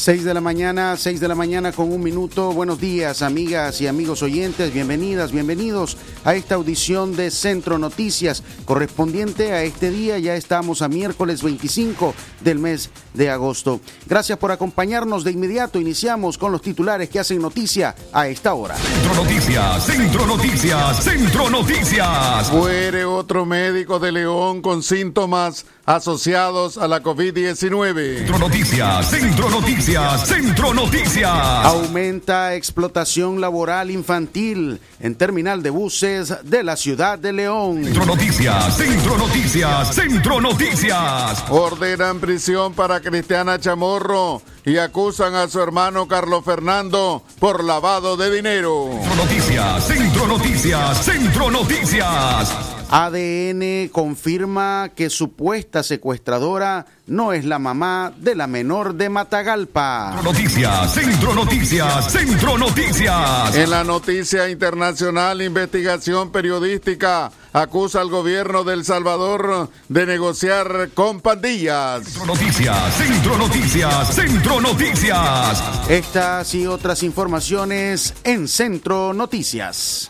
6 de la mañana, 6 de la mañana con un minuto. Buenos días, amigas y amigos oyentes. Bienvenidas, bienvenidos a esta audición de Centro Noticias correspondiente a este día. Ya estamos a miércoles 25 del mes de agosto. Gracias por acompañarnos. De inmediato iniciamos con los titulares que hacen noticia a esta hora. Centro Noticias, Centro Noticias, Centro Noticias. Muere otro médico de León con síntomas asociados a la COVID-19. Centro Noticias, Centro Noticias, Centro Noticias. Aumenta explotación laboral infantil en terminal de buses de la ciudad de León. Centro Noticias, Centro Noticias, Centro Noticias. Ordenan prisión para Cristiana Chamorro y acusan a su hermano Carlos Fernando por lavado de dinero. Centro Noticias, Centro Noticias, Centro Noticias. ADN confirma que supuesta secuestradora no es la mamá de la menor de Matagalpa. Centro Noticias, Centro Noticias, Centro Noticias. En la noticia internacional, investigación periodística acusa al gobierno de El Salvador de negociar con pandillas. Centro Noticias, Centro Noticias, Centro Noticias. Estas y otras informaciones en Centro Noticias.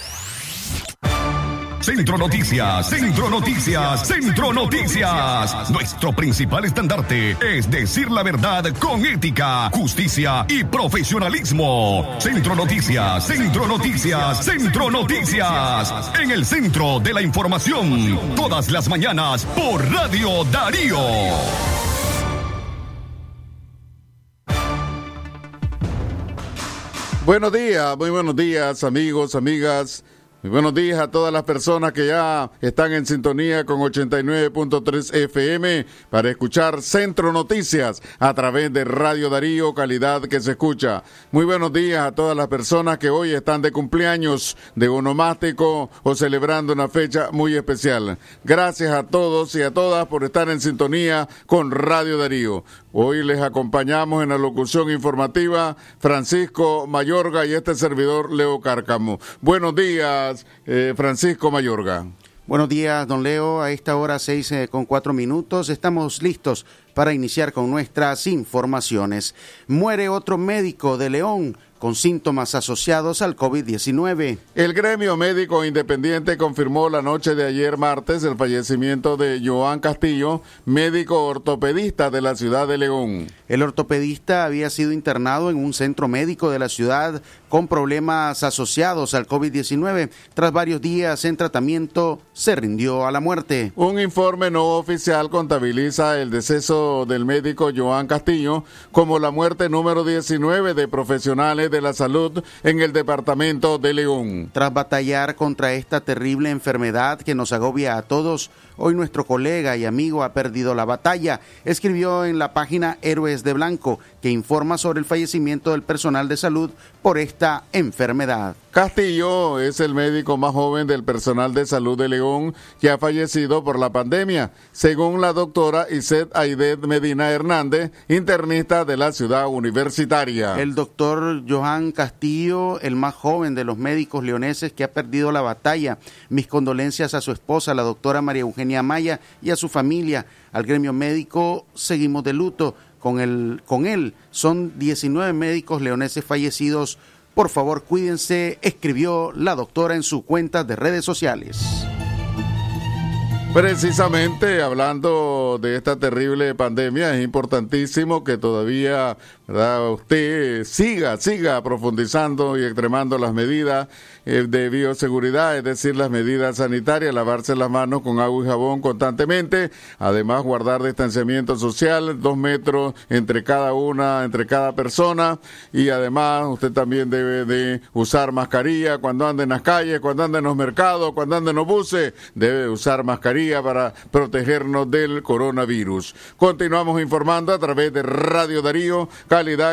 Centro Noticias, Centro Noticias, Centro Noticias. Nuestro principal estandarte es decir la verdad con ética, justicia y profesionalismo. Centro Noticias, Centro Noticias, Centro Noticias. En el centro de la información, todas las mañanas por Radio Darío. Buenos días, muy buenos días amigos, amigas. Muy buenos días a todas las personas que ya están en sintonía con 89.3 FM para escuchar Centro Noticias a través de Radio Darío, calidad que se escucha. Muy buenos días a todas las personas que hoy están de cumpleaños, de onomástico o celebrando una fecha muy especial. Gracias a todos y a todas por estar en sintonía con Radio Darío. Hoy les acompañamos en la locución informativa Francisco Mayorga y este servidor Leo Cárcamo. Buenos días, eh, Francisco Mayorga. Buenos días, don Leo. A esta hora seis eh, con cuatro minutos estamos listos para iniciar con nuestras informaciones. Muere otro médico de León con síntomas asociados al COVID-19. El gremio médico independiente confirmó la noche de ayer martes el fallecimiento de Joan Castillo, médico ortopedista de la ciudad de León. El ortopedista había sido internado en un centro médico de la ciudad con problemas asociados al COVID-19. Tras varios días en tratamiento, se rindió a la muerte. Un informe no oficial contabiliza el deceso del médico Joan Castillo como la muerte número 19 de profesionales de la salud en el departamento de León. Tras batallar contra esta terrible enfermedad que nos agobia a todos, hoy nuestro colega y amigo ha perdido la batalla. Escribió en la página Héroes de Blanco que informa sobre el fallecimiento del personal de salud por esta enfermedad. Castillo es el médico más joven del personal de salud de León que ha fallecido por la pandemia, según la doctora Iset Aidet Medina Hernández, internista de la ciudad universitaria. El doctor Johan Castillo, el más joven de los médicos leoneses que ha perdido la batalla. Mis condolencias a su esposa, la doctora María Eugenia Maya, y a su familia. Al gremio médico seguimos de luto. Con, el, con él son 19 médicos leoneses fallecidos por favor, cuídense, escribió la doctora en su cuenta de redes sociales. Precisamente hablando de esta terrible pandemia, es importantísimo que todavía usted siga, siga profundizando y extremando las medidas eh, de bioseguridad, es decir, las medidas sanitarias, lavarse las manos con agua y jabón constantemente, además guardar distanciamiento social, dos metros entre cada una, entre cada persona, y además usted también debe de usar mascarilla cuando ande en las calles, cuando ande en los mercados, cuando ande en los buses, debe usar mascarilla para protegernos del coronavirus. Continuamos informando a través de Radio Darío,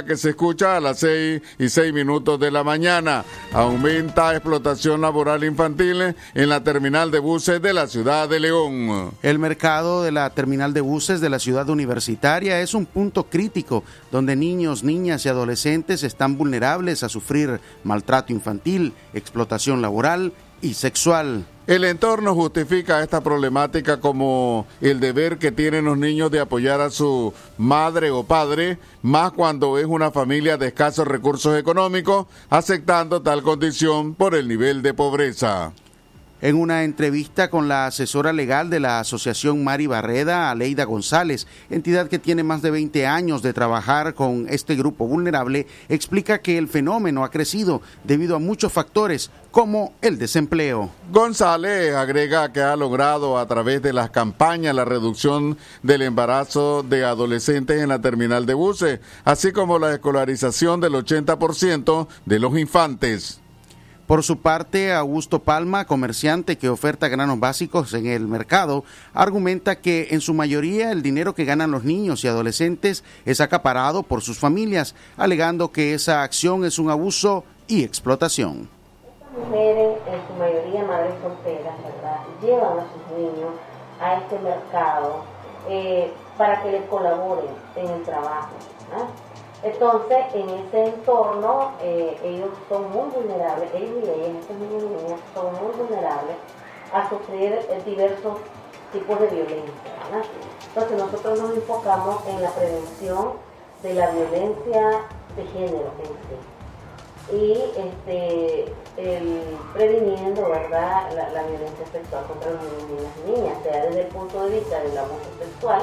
que se escucha a las seis y seis minutos de la mañana. Aumenta explotación laboral infantil en la terminal de buses de la ciudad de León. El mercado de la terminal de buses de la ciudad universitaria es un punto crítico donde niños, niñas y adolescentes están vulnerables a sufrir maltrato infantil, explotación laboral y sexual. El entorno justifica esta problemática como el deber que tienen los niños de apoyar a su madre o padre, más cuando es una familia de escasos recursos económicos, aceptando tal condición por el nivel de pobreza. En una entrevista con la asesora legal de la Asociación Mari Barreda, Aleida González, entidad que tiene más de 20 años de trabajar con este grupo vulnerable, explica que el fenómeno ha crecido debido a muchos factores como el desempleo. González agrega que ha logrado a través de las campañas la reducción del embarazo de adolescentes en la terminal de buses, así como la escolarización del 80% de los infantes. Por su parte, Augusto Palma, comerciante que oferta granos básicos en el mercado, argumenta que en su mayoría el dinero que ganan los niños y adolescentes es acaparado por sus familias, alegando que esa acción es un abuso y explotación. Estas mujeres, en su mayoría madres solteras, ¿verdad? llevan a sus niños a este mercado eh, para que les colaboren en el trabajo. Entonces, en ese entorno, eh, ellos son muy vulnerables, ellos y ellas, estos niños y niñas, son muy vulnerables a sufrir eh, diversos tipos de violencia. Entonces, nosotros nos enfocamos en la prevención de la violencia de género en sí. Y este, el, previniendo ¿verdad? La, violencia sexual contra los niños, y niñas, sea desde el punto de vista del abuso sexual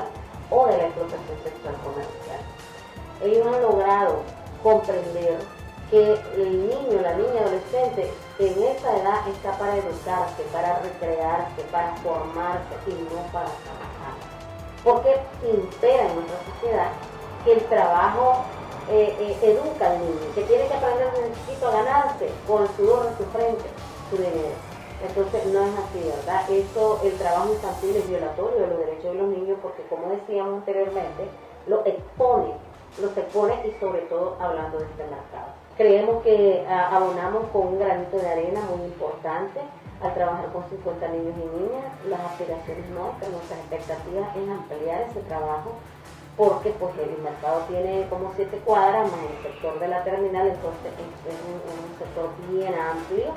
o de la explotación sexual comercial ellos han logrado comprender que el niño, la niña, adolescente en esa edad está para educarse, para recrearse, para formarse y no para trabajar. Porque impera en nuestra sociedad que el trabajo eh, eh, educa al niño, que tiene que aprender un a ganarse con el sudor de su frente su dinero. Entonces no es así, ¿verdad? Eso, el trabajo infantil es violatorio de los derechos de los niños porque como decíamos anteriormente, lo expone los sectores y sobre todo hablando de este mercado. Creemos que ah, abonamos con un granito de arena muy importante al trabajar con 50 niños y niñas. Las aspiraciones pero nuestras expectativas es ampliar ese trabajo porque pues el mercado tiene como siete cuadras más el sector de la terminal, entonces es, un, sector bien amplio.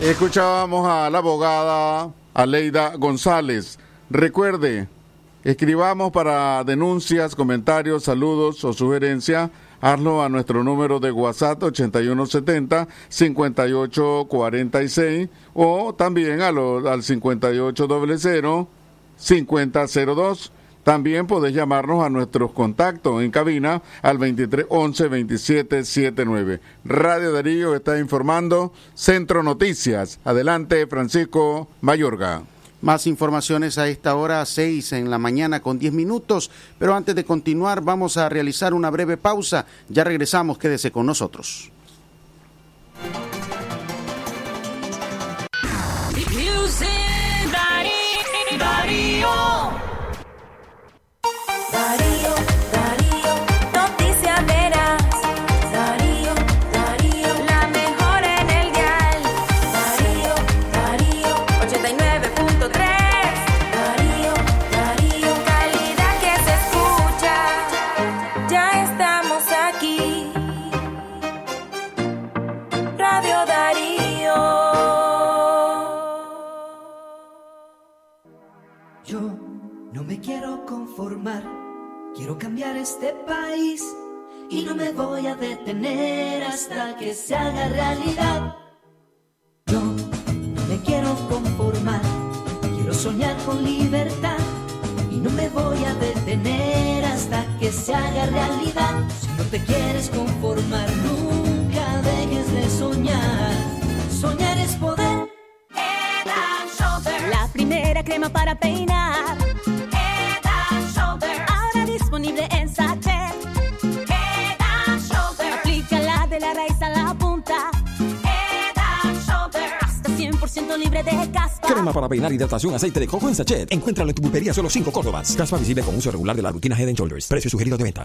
Escuchábamos a la abogada Aleida González. Recuerde, Escribamos para denuncias, comentarios, saludos o sugerencias. Hazlo a nuestro número de WhatsApp 8170-5846 o también a al 5800-5002. También podés llamarnos a nuestros contactos en cabina al 2311-2779. Radio Darío está informando Centro Noticias. Adelante, Francisco Mayorga. Más informaciones a esta hora, 6 en la mañana con 10 minutos, pero antes de continuar vamos a realizar una breve pausa. Ya regresamos, quédese con nosotros. Quiero cambiar este país y no me voy a detener hasta que se haga realidad. Yo me quiero conformar, quiero soñar con libertad y no me voy a detener hasta que se haga realidad. Si no te quieres conformar, nunca dejes de soñar. Soñar es poder. La primera crema para peinar. Crema para peinar hidratación aceite de coco en sachet. Encuéntralo en tu pulpería solo 5 Córdobas. Caspa visible con uso regular de la rutina Head Shoulders. Precio sugerido de venta.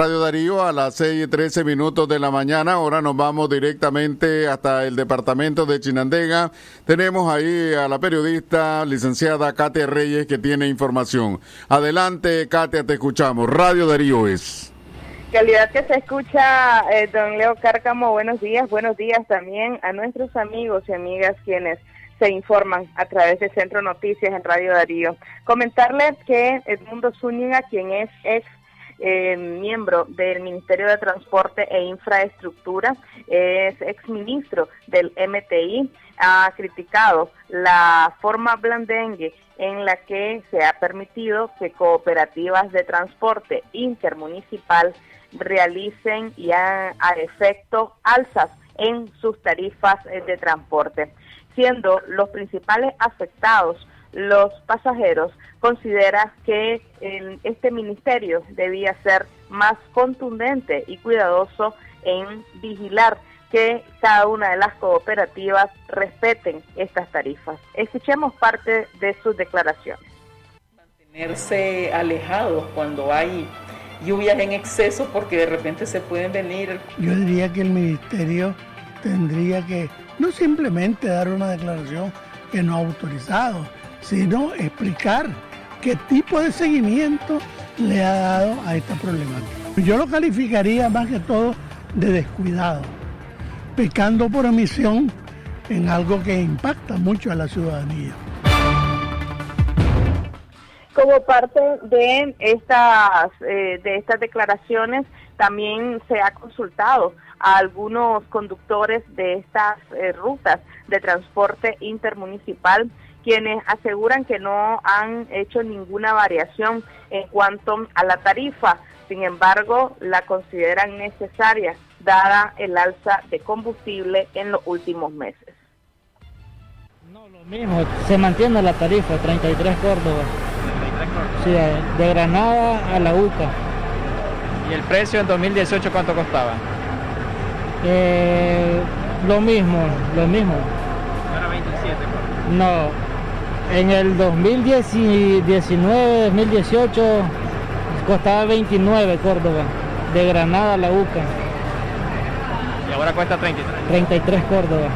Radio Darío a las 6 y 13 minutos de la mañana. Ahora nos vamos directamente hasta el departamento de Chinandega. Tenemos ahí a la periodista licenciada Katia Reyes que tiene información. Adelante, Katia, te escuchamos. Radio Darío es. Calidad que se escucha, eh, don Leo Cárcamo, buenos días, buenos días también a nuestros amigos y amigas quienes se informan a través de Centro Noticias en Radio Darío. Comentarles que Edmundo Zúñiga, quien es ex eh, miembro del Ministerio de Transporte e Infraestructura, es exministro del MTI, ha criticado la forma blandengue en la que se ha permitido que cooperativas de transporte intermunicipal realicen y a, a efecto alzas en sus tarifas eh, de transporte, siendo los principales afectados los pasajeros, considera que este ministerio debía ser más contundente y cuidadoso en vigilar que cada una de las cooperativas respeten estas tarifas. Escuchemos parte de sus declaraciones. mantenerse alejados cuando hay lluvias en exceso porque de repente se pueden venir Yo diría que el ministerio tendría que no simplemente dar una declaración que no ha autorizado, sino explicar qué tipo de seguimiento le ha dado a esta problemática. Yo lo calificaría más que todo de descuidado, pecando por omisión en algo que impacta mucho a la ciudadanía. Como parte de estas, eh, de estas declaraciones, también se ha consultado a algunos conductores de estas eh, rutas de transporte intermunicipal, quienes aseguran que no han hecho ninguna variación en cuanto a la tarifa. Sin embargo, la consideran necesaria dada el alza de combustible en los últimos meses. Lo mismo, se mantiene la tarifa, 33 Córdoba. Sí, de Granada a la UCA. ¿Y el precio en 2018 cuánto costaba? Eh, lo mismo, lo mismo. No era 27. No, en el 2019, 2018 costaba 29 Córdoba, de Granada a la UCA. Y ahora cuesta 33. 33 Córdoba.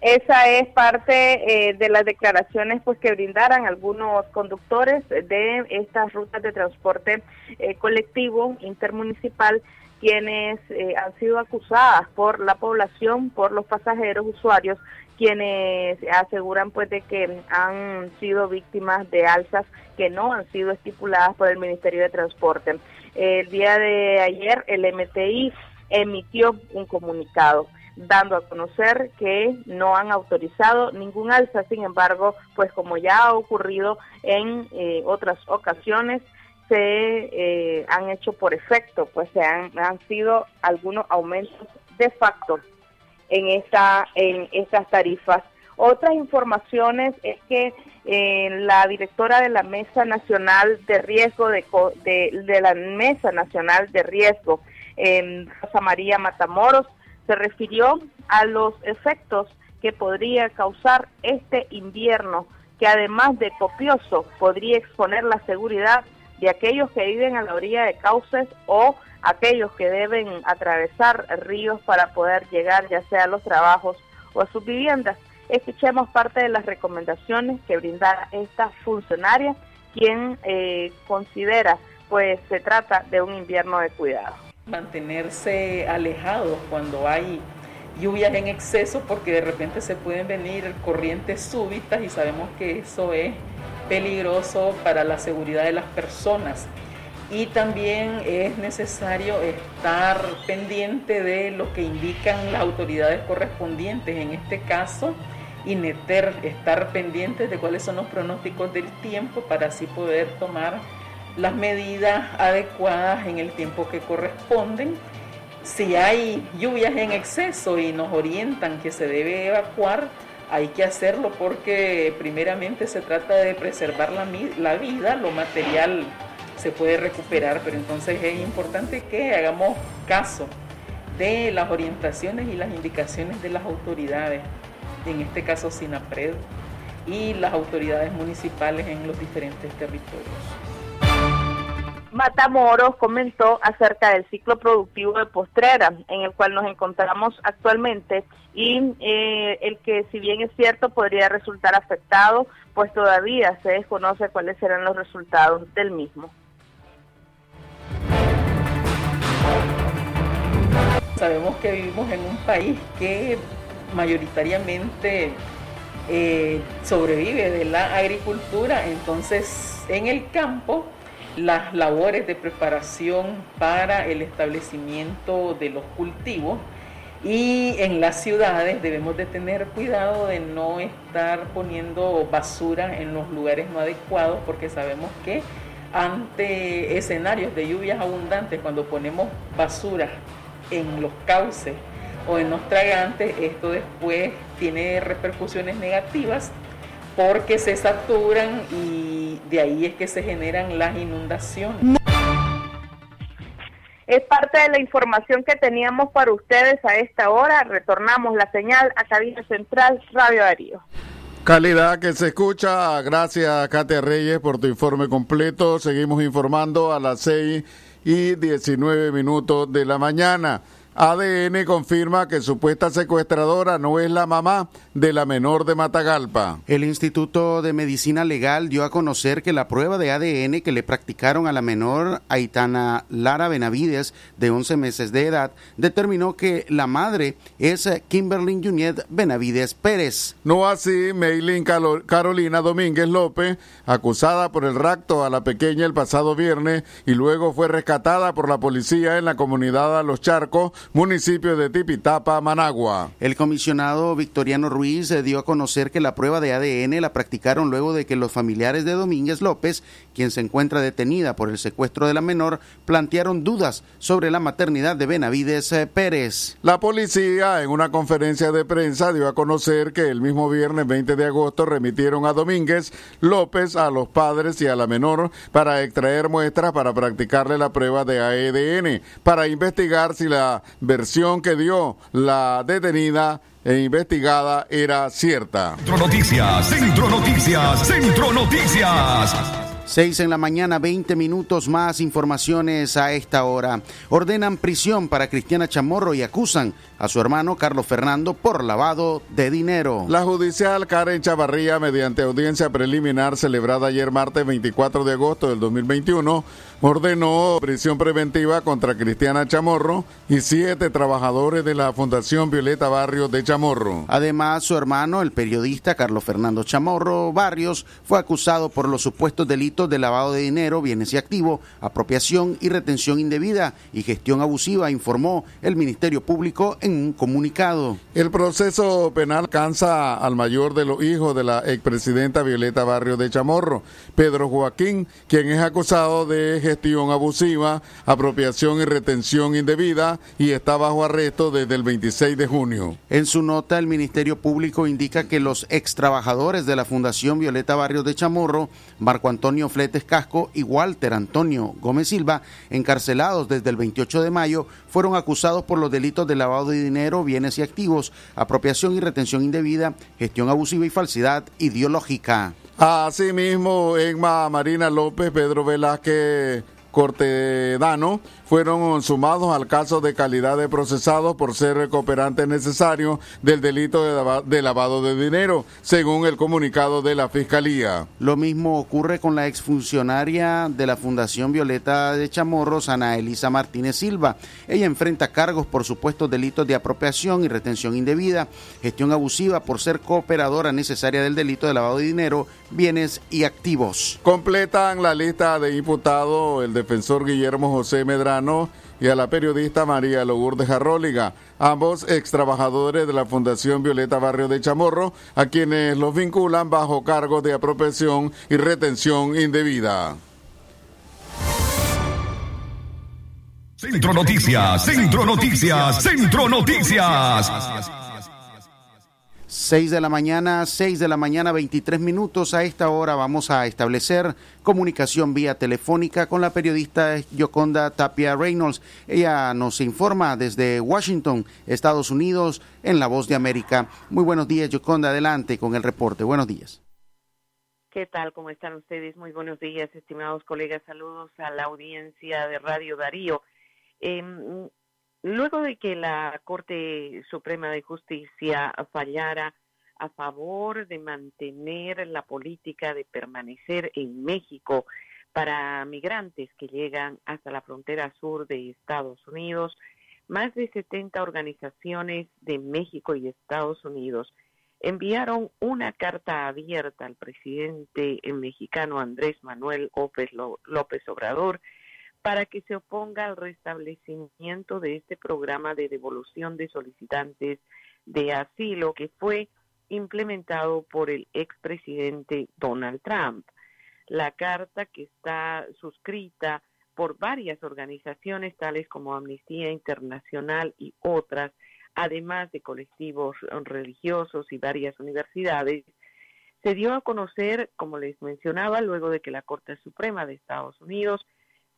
Esa es parte eh, de las declaraciones pues que brindaran algunos conductores de estas rutas de transporte eh, colectivo intermunicipal quienes eh, han sido acusadas por la población, por los pasajeros, usuarios, quienes aseguran pues de que han sido víctimas de alzas que no han sido estipuladas por el Ministerio de Transporte. El día de ayer el MTI emitió un comunicado dando a conocer que no han autorizado ningún alza, sin embargo, pues como ya ha ocurrido en eh, otras ocasiones, se eh, han hecho por efecto, pues se han, han sido algunos aumentos de facto en esta en estas tarifas. Otras informaciones es que eh, la directora de la Mesa Nacional de Riesgo de, de, la Mesa Nacional de Riesgo, eh, Rosa María Matamoros, se refirió a los efectos que podría causar este invierno, que además de copioso podría exponer la seguridad de aquellos que viven a la orilla de cauces o aquellos que deben atravesar ríos para poder llegar ya sea a los trabajos o a sus viviendas. Escuchemos parte de las recomendaciones que brinda esta funcionaria, quien eh, considera pues se trata de un invierno de cuidado. Mantenerse alejados cuando hay lluvias en exceso porque de repente se pueden venir corrientes súbitas y sabemos que eso es peligroso para la seguridad de las personas. Y también es necesario estar pendiente de lo que indican las autoridades correspondientes, en este caso, INETER, estar pendientes de cuáles son los pronósticos del tiempo para así poder tomar las medidas adecuadas en el tiempo que corresponden. Si hay lluvias en exceso y nos orientan que se debe evacuar, hay que hacerlo porque primeramente se trata de preservar la, la, vida, lo material se puede recuperar, pero entonces es importante que hagamos caso de las orientaciones y las indicaciones de las autoridades, en este caso SINAPRED, y las autoridades municipales en los diferentes territorios. Matamoros comentó acerca del ciclo productivo de Postrera, en el cual nos encontramos actualmente, y eh, el que si bien es cierto podría resultar afectado, pues todavía se desconoce cuáles serán los resultados del mismo. Sabemos que vivimos en un país que mayoritariamente eh, sobrevive de la agricultura, entonces en el campo las labores de preparación para el establecimiento de los cultivos y en las ciudades debemos de tener cuidado de no estar poniendo basura en los lugares no adecuados porque sabemos que ante escenarios de lluvias abundantes, cuando ponemos basura en los cauces o en los tragantes, esto después tiene repercusiones negativas porque se saturan y de ahí es que se generan las inundaciones. Es parte de la información que teníamos para ustedes a esta hora. Retornamos la señal a Cabina Central Radio Darío. Calidad que se escucha. Gracias, Katia Reyes, por tu informe completo. Seguimos informando a las 6 y 19 minutos de la mañana. ADN confirma que supuesta secuestradora no es la mamá de la menor de Matagalpa. El Instituto de Medicina Legal dio a conocer que la prueba de ADN que le practicaron a la menor Aitana Lara Benavides, de 11 meses de edad, determinó que la madre es Kimberly Junet Benavides Pérez. No así Meilin Carolina Domínguez López, acusada por el rapto a la pequeña el pasado viernes y luego fue rescatada por la policía en la comunidad a Los Charcos municipio de Tipitapa, Managua. El comisionado Victoriano Ruiz eh, dio a conocer que la prueba de ADN la practicaron luego de que los familiares de Domínguez López, quien se encuentra detenida por el secuestro de la menor, plantearon dudas sobre la maternidad de Benavides eh, Pérez. La policía en una conferencia de prensa dio a conocer que el mismo viernes 20 de agosto remitieron a Domínguez López a los padres y a la menor para extraer muestras para practicarle la prueba de ADN para investigar si la versión que dio la detenida e investigada era cierta. Centro Noticias, Centro Noticias, Centro Noticias. 6 en la mañana, 20 minutos más informaciones a esta hora. Ordenan prisión para Cristiana Chamorro y acusan a su hermano Carlos Fernando por lavado de dinero. La judicial Karen Chavarría, mediante audiencia preliminar celebrada ayer martes 24 de agosto del 2021, ordenó prisión preventiva contra Cristiana Chamorro y siete trabajadores de la Fundación Violeta Barrios de Chamorro. Además, su hermano, el periodista Carlos Fernando Chamorro Barrios, fue acusado por los supuestos delitos de lavado de dinero, bienes y activos, apropiación y retención indebida y gestión abusiva, informó el Ministerio Público en un comunicado. El proceso penal cansa al mayor de los hijos de la expresidenta Violeta Barrio de Chamorro, Pedro Joaquín, quien es acusado de gestión abusiva, apropiación y retención indebida y está bajo arresto desde el 26 de junio. En su nota, el Ministerio Público indica que los ex trabajadores de la Fundación Violeta Barrio de Chamorro, Marco Antonio Fletes Casco y Walter Antonio Gómez Silva, encarcelados desde el 28 de mayo, fueron acusados por los delitos de lavado de dinero, bienes y activos, apropiación y retención indebida, gestión abusiva y falsidad ideológica. Asimismo, Emma Marina López, Pedro Velázquez Cortedano fueron sumados al caso de calidad de procesados por ser cooperantes necesarios del delito de, lavado de dinero, según el comunicado de la Fiscalía. Lo mismo ocurre con la exfuncionaria de la Fundación Violeta de Chamorros, Ana Elisa Martínez Silva. Ella enfrenta cargos por supuestos delitos de apropiación y retención indebida, gestión abusiva por ser cooperadora necesaria del delito de lavado de dinero, bienes y activos. Completan la lista de imputados el defensor Guillermo José Medrano y a la periodista María Lourdes Jarróliga, ambos ex trabajadores de la Fundación Violeta Barrio de Chamorro, a quienes los vinculan bajo cargos de apropiación y retención indebida. Centro Noticias, Centro Noticias, Centro Noticias. 6 de la mañana, 6 de la mañana, 23 minutos. A esta hora vamos a establecer comunicación vía telefónica con la periodista Yoconda Tapia Reynolds. Ella nos informa desde Washington, Estados Unidos, en La Voz de América. Muy buenos días, Yoconda. Adelante con el reporte. Buenos días. ¿Qué tal? ¿Cómo están ustedes? Muy buenos días, estimados colegas. Saludos a la audiencia de Radio Darío. Eh, Luego de que la Corte Suprema de Justicia fallara a favor de mantener la política de permanecer en México para migrantes que llegan hasta la frontera sur de Estados Unidos, más de 70 organizaciones de México y Estados Unidos enviaron una carta abierta al presidente mexicano Andrés Manuel López Obrador para que se oponga al restablecimiento de este programa de devolución de solicitantes de asilo que fue implementado por el expresidente Donald Trump. La carta que está suscrita por varias organizaciones tales como Amnistía Internacional y otras, además de colectivos religiosos y varias universidades, se dio a conocer, como les mencionaba, luego de que la Corte Suprema de Estados Unidos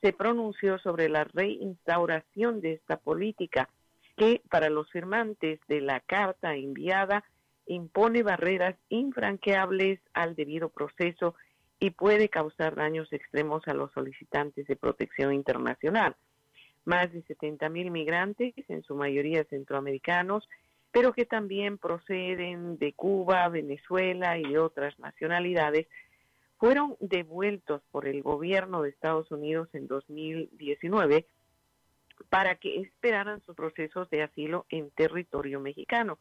se pronunció sobre la reinstauración de esta política que para los firmantes de la carta enviada impone barreras infranqueables al debido proceso y puede causar daños extremos a los solicitantes de protección internacional. Más de 70 mil migrantes, en su mayoría centroamericanos, pero que también proceden de Cuba, Venezuela y otras nacionalidades, fueron devueltos por el gobierno de Estados Unidos en 2019 para que esperaran sus procesos de asilo en territorio mexicano.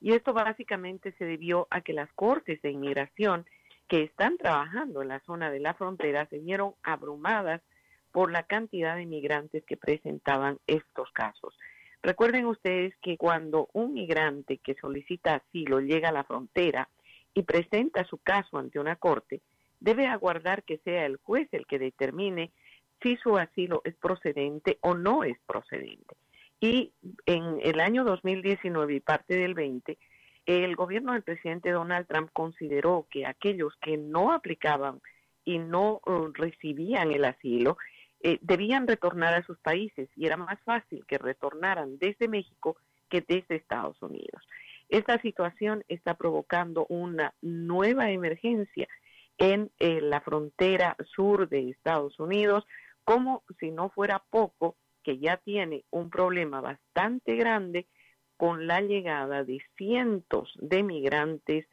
Y esto básicamente se debió a que las cortes de inmigración que están trabajando en la zona de la frontera se vieron abrumadas por la cantidad de migrantes que presentaban estos casos. Recuerden ustedes que cuando un migrante que solicita asilo llega a la frontera y presenta su caso ante una corte, debe aguardar que sea el juez el que determine si su asilo es procedente o no es procedente. Y en el año 2019 y parte del 20, el gobierno del presidente Donald Trump consideró que aquellos que no aplicaban y no uh, recibían el asilo eh, debían retornar a sus países y era más fácil que retornaran desde México que desde Estados Unidos. Esta situación está provocando una nueva emergencia en eh, la frontera sur de Estados Unidos, como si no fuera poco, que ya tiene un problema bastante grande con la llegada de cientos de migrantes,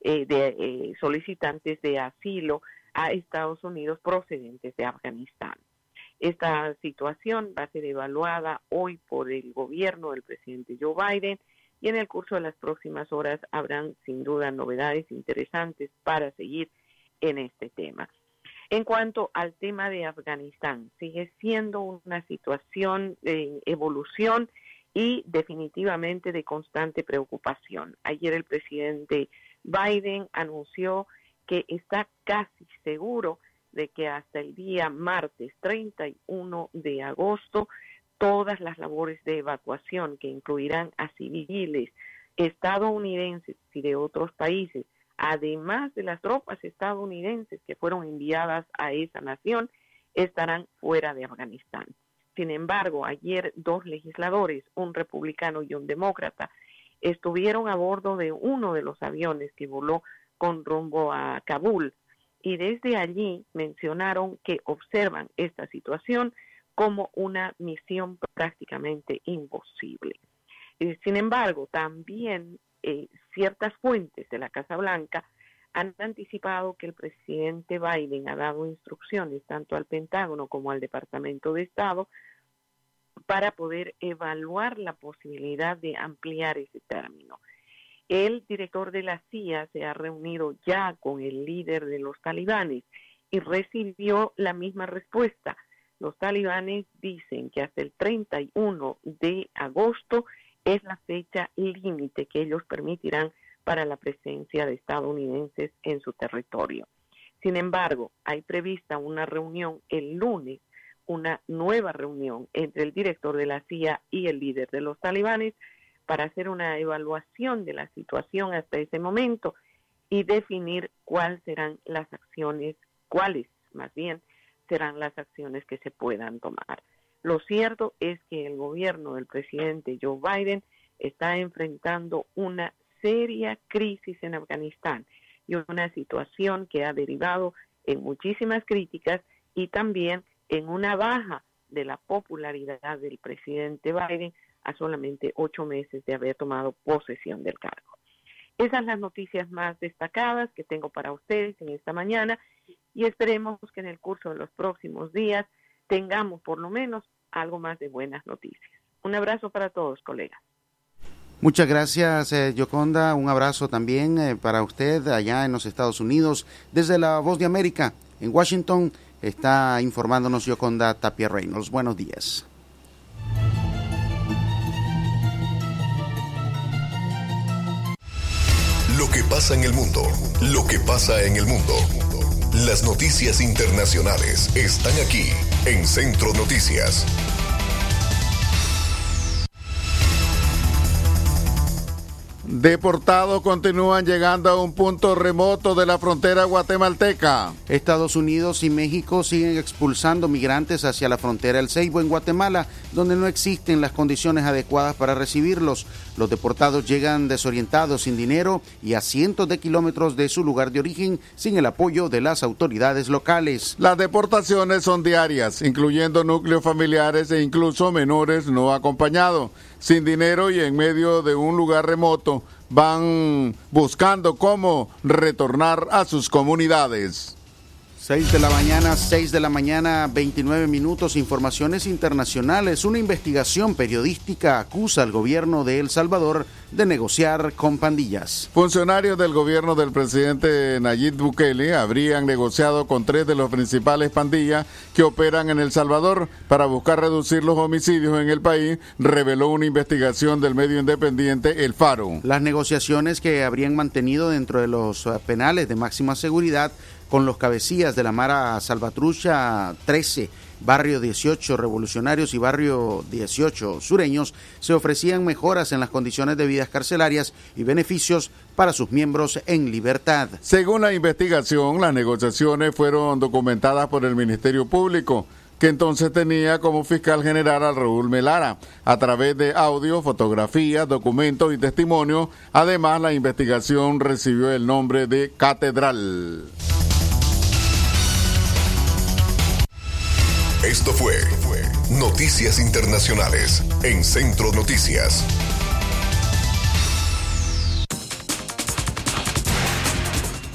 eh, de eh, solicitantes de asilo a Estados Unidos procedentes de Afganistán. Esta situación va a ser evaluada hoy por el gobierno del presidente Joe Biden y en el curso de las próximas horas habrán sin duda novedades interesantes para seguir en este tema. En cuanto al tema de Afganistán, sigue siendo una situación de evolución y definitivamente de constante preocupación. Ayer el presidente Biden anunció que está casi seguro de que hasta el día martes 31 de agosto todas las labores de evacuación que incluirán a civiles estadounidenses y de otros países, además de las tropas estadounidenses que fueron enviadas a esa nación, estarán fuera de Afganistán. Sin embargo, ayer dos legisladores, un republicano y un demócrata, estuvieron a bordo de uno de los aviones que voló con rumbo a Kabul y desde allí mencionaron que observan esta situación como una misión prácticamente imposible. Eh, sin embargo, también eh, ciertas fuentes de la Casa Blanca han anticipado que el presidente Biden ha dado instrucciones tanto al Pentágono como al Departamento de Estado para poder evaluar la posibilidad de ampliar ese término. El director de la CIA se ha reunido ya con el líder de los talibanes y recibió la misma respuesta. Los talibanes dicen que hasta el 31 de agosto es la fecha límite que ellos permitirán para la presencia de estadounidenses en su territorio. Sin embargo, hay prevista una reunión el lunes, una nueva reunión entre el director de la CIA y el líder de los talibanes para hacer una evaluación de la situación hasta ese momento y definir cuáles serán las acciones, cuáles más bien serán las acciones que se puedan tomar. Lo cierto es que el gobierno del presidente Joe Biden está enfrentando una seria crisis en Afganistán y una situación que ha derivado en muchísimas críticas y también en una baja de la popularidad del presidente Biden a solamente ocho meses de haber tomado posesión del cargo. Esas las noticias más destacadas que tengo para ustedes en esta mañana y esperemos que en el curso de los próximos días tengamos por lo menos algo más de buenas noticias. Un abrazo para todos, colegas. Muchas gracias, eh, Yoconda. Un abrazo también eh, para usted allá en los Estados Unidos. Desde la Voz de América, en Washington, está informándonos Yoconda Tapia Reynolds. Buenos días. Lo que pasa en el mundo, lo que pasa en el mundo. Las noticias internacionales están aquí en Centro Noticias. Deportados continúan llegando a un punto remoto de la frontera guatemalteca. Estados Unidos y México siguen expulsando migrantes hacia la frontera El Ceibo en Guatemala, donde no existen las condiciones adecuadas para recibirlos. Los deportados llegan desorientados, sin dinero y a cientos de kilómetros de su lugar de origen, sin el apoyo de las autoridades locales. Las deportaciones son diarias, incluyendo núcleos familiares e incluso menores no acompañados sin dinero y en medio de un lugar remoto, van buscando cómo retornar a sus comunidades. 6 de la mañana, 6 de la mañana, 29 minutos, informaciones internacionales. Una investigación periodística acusa al gobierno de El Salvador de negociar con pandillas. Funcionarios del gobierno del presidente Nayib Bukele habrían negociado con tres de los principales pandillas que operan en El Salvador para buscar reducir los homicidios en el país, reveló una investigación del medio independiente El Faro. Las negociaciones que habrían mantenido dentro de los penales de máxima seguridad con los cabecillas de la Mara Salvatrucha 13, Barrio 18 Revolucionarios y Barrio 18 Sureños, se ofrecían mejoras en las condiciones de vidas carcelarias y beneficios para sus miembros en libertad. Según la investigación, las negociaciones fueron documentadas por el Ministerio Público que entonces tenía como fiscal general a Raúl Melara, a través de audio, fotografías, documentos y testimonios. Además, la investigación recibió el nombre de Catedral. Esto fue Noticias Internacionales en Centro Noticias.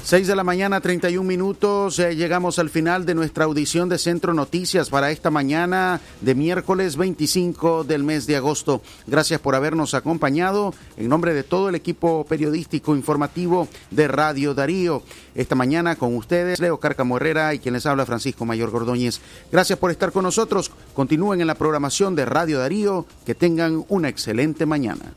6 de la mañana, 31 minutos. Eh, llegamos al final de nuestra audición de Centro Noticias para esta mañana de miércoles 25 del mes de agosto. Gracias por habernos acompañado. En nombre de todo el equipo periodístico informativo de Radio Darío. Esta mañana con ustedes, Leo Cárcamo Herrera y quien les habla, Francisco Mayor Gordóñez. Gracias por estar con nosotros. Continúen en la programación de Radio Darío. Que tengan una excelente mañana.